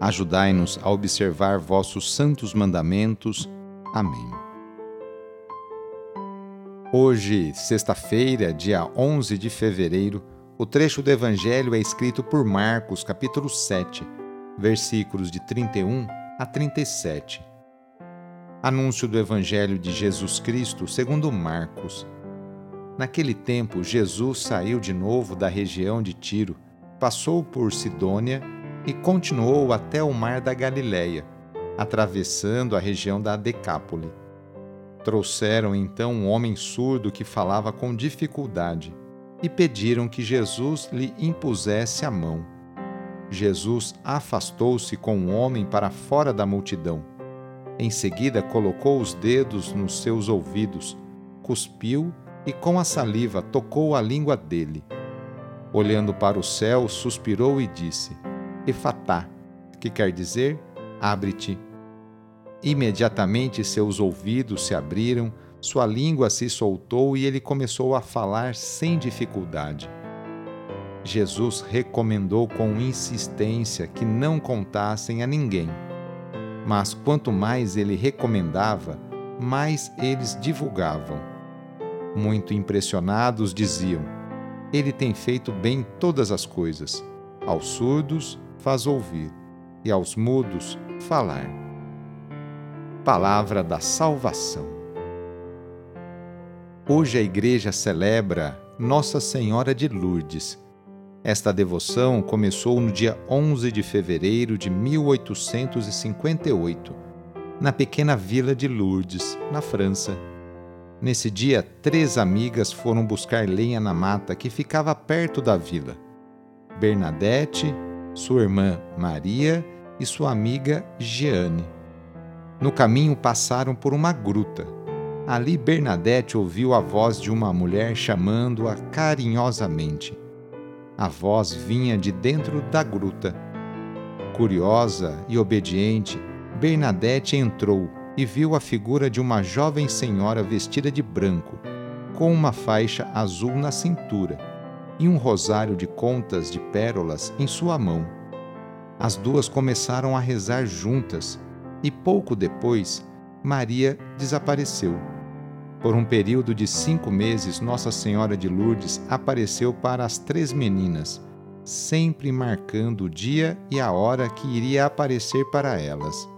Ajudai-nos a observar vossos santos mandamentos. Amém. Hoje, sexta-feira, dia 11 de fevereiro, o trecho do Evangelho é escrito por Marcos, capítulo 7, versículos de 31 a 37. Anúncio do Evangelho de Jesus Cristo segundo Marcos. Naquele tempo, Jesus saiu de novo da região de Tiro, passou por Sidônia e continuou até o mar da Galileia, atravessando a região da Decápole. Trouxeram então um homem surdo que falava com dificuldade e pediram que Jesus lhe impusesse a mão. Jesus afastou-se com o homem para fora da multidão. Em seguida, colocou os dedos nos seus ouvidos, cuspiu e com a saliva tocou a língua dele. Olhando para o céu, suspirou e disse: Efatá, que quer dizer abre-te. Imediatamente seus ouvidos se abriram, sua língua se soltou e ele começou a falar sem dificuldade. Jesus recomendou com insistência que não contassem a ninguém. Mas quanto mais ele recomendava, mais eles divulgavam. Muito impressionados diziam: Ele tem feito bem todas as coisas. Aos surdos, faz ouvir, e aos mudos falar. Palavra da Salvação. Hoje a Igreja celebra Nossa Senhora de Lourdes. Esta devoção começou no dia 11 de fevereiro de 1858, na pequena vila de Lourdes, na França. Nesse dia, três amigas foram buscar lenha na mata que ficava perto da vila. Bernadette, sua irmã Maria e sua amiga Jeane. No caminho passaram por uma gruta. Ali Bernadette ouviu a voz de uma mulher chamando-a carinhosamente. A voz vinha de dentro da gruta. Curiosa e obediente, Bernadette entrou e viu a figura de uma jovem senhora vestida de branco, com uma faixa azul na cintura e um rosário de contas de pérolas em sua mão. As duas começaram a rezar juntas e pouco depois Maria desapareceu. Por um período de cinco meses, Nossa Senhora de Lourdes apareceu para as três meninas, sempre marcando o dia e a hora que iria aparecer para elas.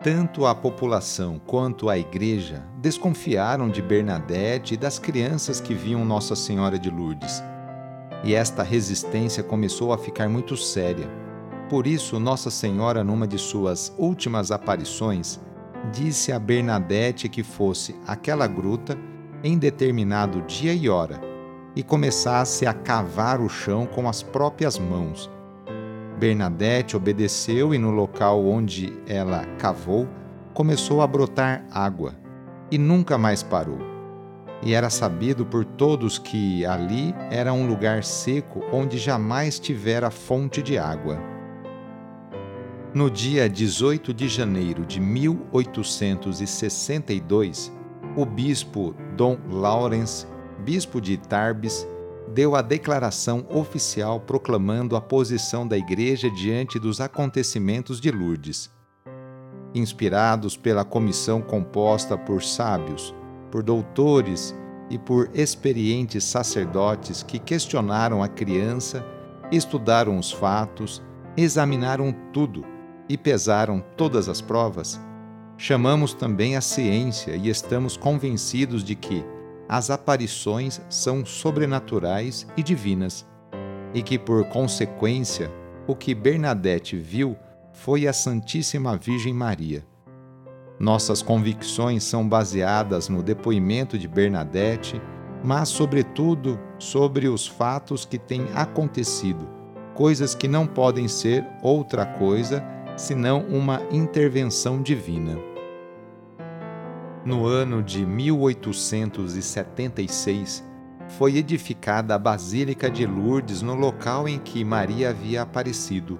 Tanto a população quanto a igreja desconfiaram de Bernadette e das crianças que viam Nossa Senhora de Lourdes. E esta resistência começou a ficar muito séria. Por isso, Nossa Senhora, numa de suas últimas aparições, disse a Bernadette que fosse àquela gruta em determinado dia e hora e começasse a cavar o chão com as próprias mãos Bernadette obedeceu e no local onde ela cavou começou a brotar água e nunca mais parou. E era sabido por todos que ali era um lugar seco onde jamais tivera fonte de água. No dia 18 de janeiro de 1862, o bispo Dom Lawrence, bispo de Tarbes, deu a declaração oficial proclamando a posição da Igreja diante dos acontecimentos de Lourdes. Inspirados pela comissão composta por sábios, por doutores e por experientes sacerdotes que questionaram a criança, estudaram os fatos, examinaram tudo e pesaram todas as provas, chamamos também a ciência e estamos convencidos de que as aparições são sobrenaturais e divinas, e que, por consequência, o que Bernadette viu foi a Santíssima Virgem Maria. Nossas convicções são baseadas no depoimento de Bernadette, mas, sobretudo, sobre os fatos que têm acontecido, coisas que não podem ser outra coisa senão uma intervenção divina. No ano de 1876, foi edificada a Basílica de Lourdes no local em que Maria havia aparecido.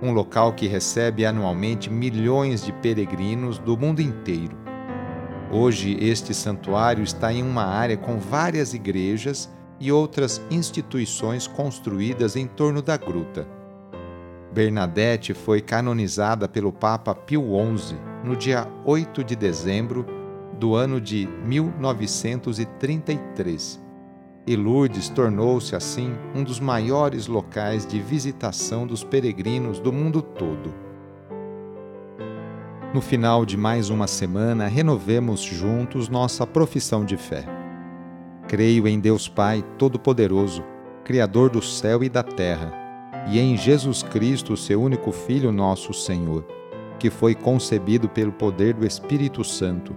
Um local que recebe anualmente milhões de peregrinos do mundo inteiro. Hoje, este santuário está em uma área com várias igrejas e outras instituições construídas em torno da gruta. Bernadette foi canonizada pelo Papa Pio XI no dia 8 de dezembro do ano de 1933 e Lourdes tornou-se assim um dos maiores locais de visitação dos peregrinos do mundo todo. No final de mais uma semana, renovemos juntos nossa profissão de fé. Creio em Deus Pai Todo-Poderoso, Criador do céu e da terra, e em Jesus Cristo, seu único Filho, nosso Senhor, que foi concebido pelo poder do Espírito Santo,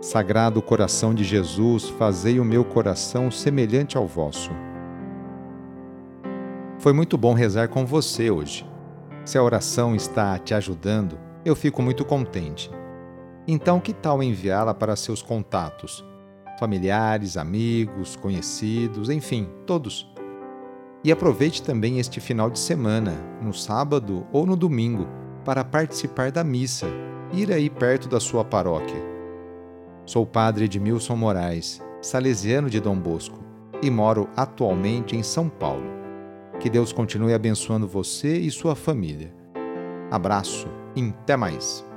Sagrado coração de Jesus, fazei o meu coração semelhante ao vosso. Foi muito bom rezar com você hoje. Se a oração está te ajudando, eu fico muito contente. Então, que tal enviá-la para seus contatos? Familiares, amigos, conhecidos, enfim, todos. E aproveite também este final de semana, no sábado ou no domingo, para participar da missa, ir aí perto da sua paróquia. Sou padre Edmilson Moraes, salesiano de Dom Bosco, e moro atualmente em São Paulo. Que Deus continue abençoando você e sua família. Abraço e até mais!